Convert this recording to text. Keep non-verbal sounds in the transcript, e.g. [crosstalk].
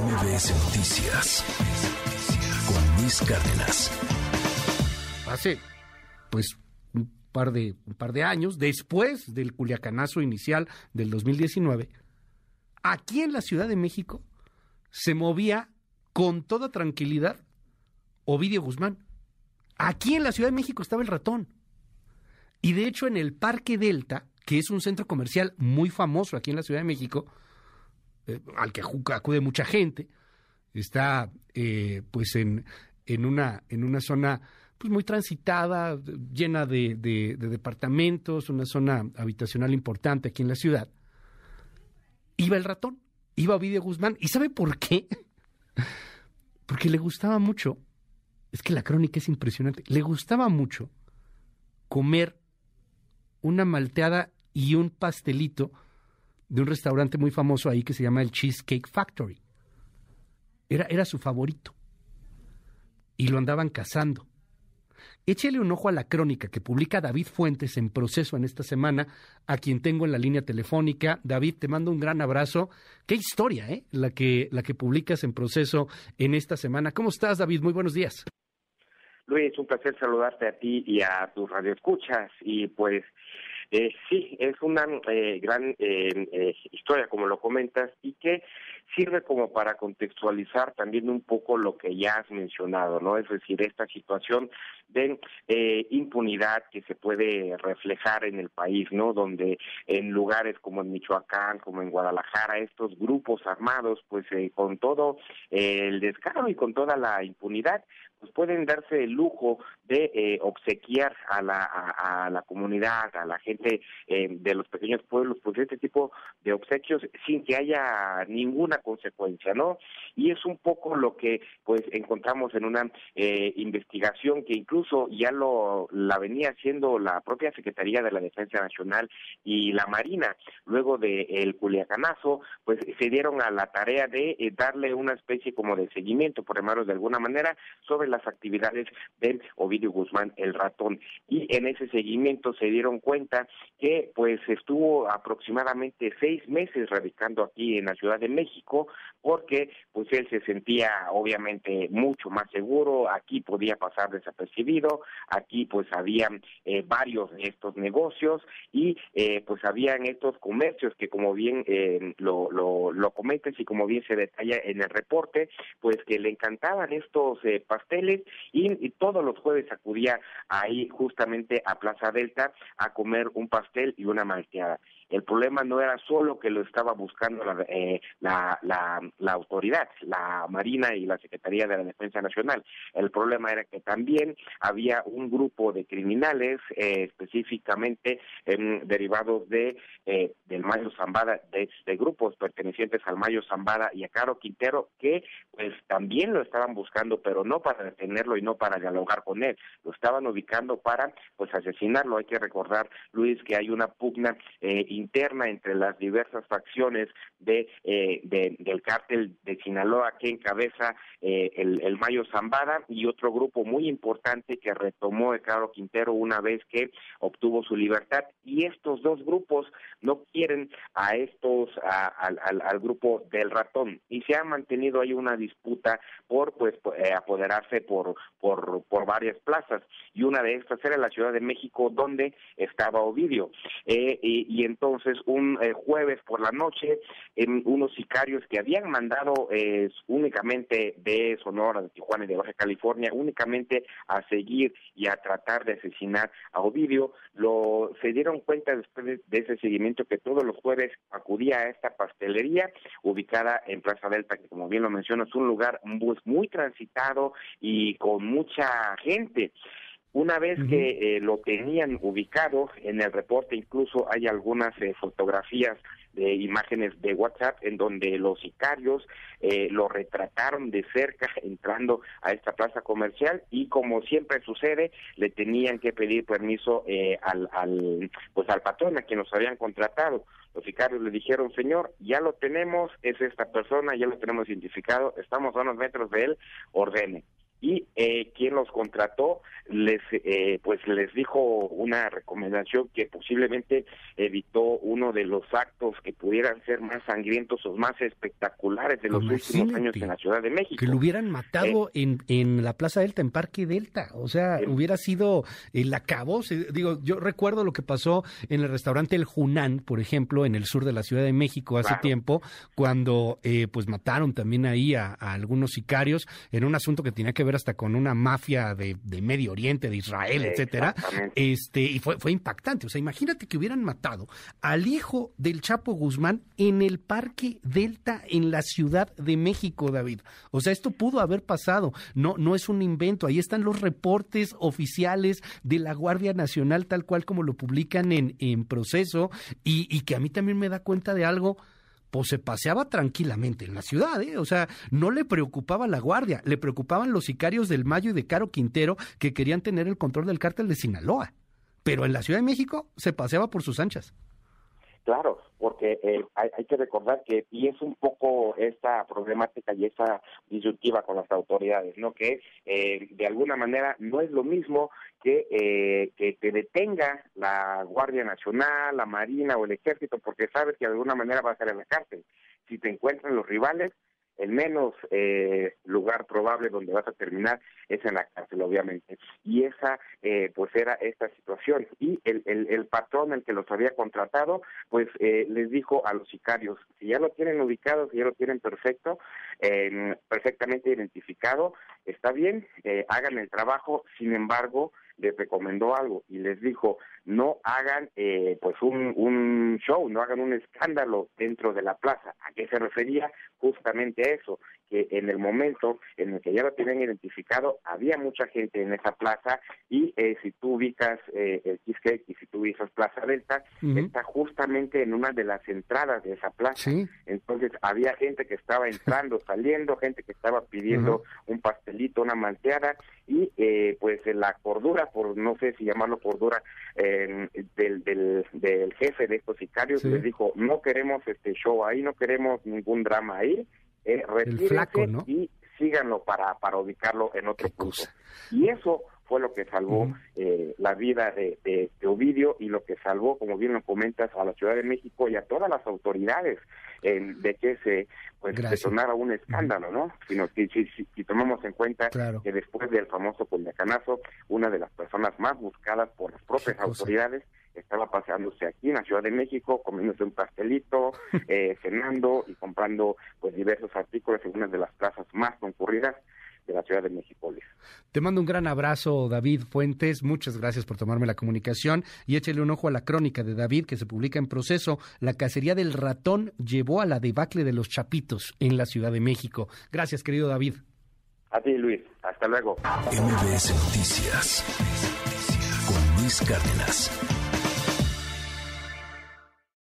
MBS Noticias con Luis Cárdenas. Hace, pues, un par de, un par de años, después del culiacanazo inicial del 2019, aquí en la Ciudad de México se movía con toda tranquilidad Ovidio Guzmán. Aquí en la Ciudad de México estaba el ratón. Y de hecho en el Parque Delta, que es un centro comercial muy famoso aquí en la Ciudad de México, eh, al que acude mucha gente, está eh, pues en, en, una, en una zona pues muy transitada, llena de, de, departamentos, una zona habitacional importante aquí en la ciudad. Iba el ratón, iba Ovidio Guzmán, ¿y sabe por qué? [laughs] Porque le gustaba mucho, es que la crónica es impresionante, le gustaba mucho comer una malteada y un pastelito de un restaurante muy famoso ahí que se llama el Cheesecake Factory. Era, era su favorito. Y lo andaban cazando. Échele un ojo a la crónica que publica David Fuentes en proceso en esta semana, a quien tengo en la línea telefónica. David, te mando un gran abrazo. Qué historia, ¿eh? La que, la que publicas en proceso en esta semana. ¿Cómo estás, David? Muy buenos días. Luis, un placer saludarte a ti y a tus radioescuchas. Y pues eh, sí, es una eh, gran eh, eh, historia, como lo comentas, y que sirve como para contextualizar también un poco lo que ya has mencionado, ¿no? Es decir, esta situación de eh, impunidad que se puede reflejar en el país, ¿no? Donde en lugares como en Michoacán, como en Guadalajara, estos grupos armados, pues eh, con todo eh, el descaro y con toda la impunidad, pues pueden darse el lujo de eh, obsequiar a la, a, la comunidad, a la gente eh, de los pequeños pueblos, pues este tipo de obsequios sin que haya ninguna consecuencia, ¿no? Y es un poco lo que pues encontramos en una eh, investigación que incluso ya lo la venía haciendo la propia Secretaría de la Defensa Nacional y la Marina, luego del el Culiacanazo, pues se dieron a la tarea de darle una especie como de seguimiento, por llamarlo de alguna manera, sobre las actividades de Ovidio Guzmán el ratón y en ese seguimiento se dieron cuenta que pues estuvo aproximadamente seis meses radicando aquí en la Ciudad de México porque pues él se sentía obviamente mucho más seguro, aquí podía pasar desapercibido, aquí pues había eh, varios de estos negocios y eh, pues habían estos comercios que como bien eh, lo, lo, lo comentas y como bien se detalla en el reporte, pues que le encantaban estos pasteles y, y todos los jueves acudía ahí justamente a Plaza Delta a comer un pastel y una malteada. El problema no era solo que lo estaba buscando la, eh, la, la, autoridad, la Marina y la Secretaría de la Defensa Nacional. El problema era que también había un grupo de criminales, eh, específicamente derivados de eh, del Mayo Zambada, de, de, grupos pertenecientes al Mayo Zambada y a Caro Quintero, que pues también lo estaban buscando, pero no para detenerlo y no para dialogar con él, lo estaban ubicando para pues asesinarlo. Hay que recordar, Luis, que hay una pugna eh, interna entre las diversas facciones de, eh, del cártel de Sinaloa que encabeza eh, el, Mayo Zambada y otro grupo muy importante que retomó el Caro Quintero una vez que obtuvo su libertad. Y estos dos grupos no quieren a estos al, grupo del ratón. Y se ha mantenido ahí una disputa por pues eh, apoderarse por por por varias plazas. Y una de estas era la Ciudad de México donde estaba Ovidio. Y, y entonces entonces un eh, jueves por la noche en unos sicarios que habían mandado eh, únicamente de Sonora, de Tijuana y de Baja California, únicamente a seguir y a tratar de asesinar a Ovidio, lo se dieron cuenta después de, ese seguimiento que todos los jueves acudía a esta pastelería ubicada en Plaza Delta, que como bien lo menciono es un lugar pues, muy transitado y con mucha gente. Una vez que eh, lo tenían ubicado en el reporte, incluso hay algunas eh, fotografías de imágenes de WhatsApp en donde los sicarios eh, lo retrataron de cerca [laughs] entrando a esta plaza comercial y como siempre sucede le tenían que pedir permiso al, al pues al patrón a quien los habían contratado. Los sicarios le dijeron señor ya lo tenemos es esta persona ya lo tenemos identificado estamos a unos metros de él ordene y eh, quien los contrató les eh, pues les dijo una recomendación que posiblemente evitó uno de los actos que pudieran ser más sangrientos o más espectaculares de los últimos años en la Ciudad de México. Que lo hubieran matado eh, en, en la Plaza Delta, en Parque Delta. O sea, hubiera sido el acabose. Digo, yo recuerdo lo que pasó en el restaurante El Junán, por ejemplo, en el sur de la Ciudad de México hace tiempo, cuando eh, pues mataron también ahí a, algunos sicarios en un asunto que tenía que ver hasta con una mafia de, de Medio Oriente, de Israel, etcétera. Este, y fue, fue impactante. O sea, imagínate que hubieran matado al hijo del Chapo Guzmán en el Parque Delta en la Ciudad de México, David. O sea, esto pudo haber pasado. No, no es un invento. Ahí están los reportes oficiales de la Guardia Nacional, tal cual como lo publican en, en proceso, y, y que a mí también me da cuenta de algo pues se paseaba tranquilamente en la ciudad, ¿eh? O sea, no le preocupaba la guardia, le preocupaban los sicarios del Mayo y de Caro Quintero que querían tener el control del cártel de Sinaloa. Pero en la Ciudad de México se paseaba por sus anchas. Claro, porque eh, hay, que recordar que, y es un poco esta problemática y esta disyuntiva con las autoridades, ¿no? Que eh, de alguna manera no es lo mismo que, eh, que te detenga la Guardia Nacional, la Marina o el Ejército, porque sabes que de alguna manera vas a ser en la cárcel. Si te encuentran los rivales, el menos eh, lugar probable donde vas a terminar es en la cárcel, obviamente. Y esa, eh, pues era esta situación. Y el, el, patrón, el que los había contratado, pues eh, les dijo a los sicarios, si ya lo tienen ubicado, si ya lo tienen perfecto, perfectamente identificado, está bien, hagan el trabajo, sin embargo, les recomendó algo y les dijo no hagan eh, pues un, un show, no hagan un escándalo dentro de la plaza. ¿A qué se refería? Justamente a eso, que en el momento en el que ya lo tienen identificado, había mucha gente en esa plaza y eh, si tú ubicas eh, el Cheesecake y si tú ubicas Plaza Delta, está justamente en una de las entradas de esa plaza. Entonces había gente que estaba entrando, [laughs] saliendo, gente que estaba pidiendo un pastelito, una manteada y eh, pues la cordura, por no sé si llamarlo cordura, del, del, del, jefe de estos sicarios les dijo, no queremos este show ahí, no queremos ningún drama ahí, eh, y síganlo para, para ubicarlo en otro punto. Y eso fue lo que salvó eh, la vida de, de, Ovidio y lo que salvó, como bien lo comentas, a la Ciudad de México y a todas las autoridades de que se pues sonara un escándalo, ¿no? Sino si, si, si, tomamos en cuenta que después del famoso Culiacanazo, una de las personas más buscadas por las propias autoridades estaba paseándose aquí en la Ciudad de México, comiéndose un pastelito, [laughs] eh, cenando y comprando pues diversos artículos en una de las plazas más concurridas de la Ciudad de México. Te mando un gran abrazo, David Fuentes. Muchas gracias por tomarme la comunicación y échale un ojo a la crónica de David que se publica en proceso. La cacería del ratón llevó a la debacle de los chapitos en la Ciudad de México. Gracias, querido David. A ti, Luis. Hasta luego. MBS Noticias con Luis Cárdenas.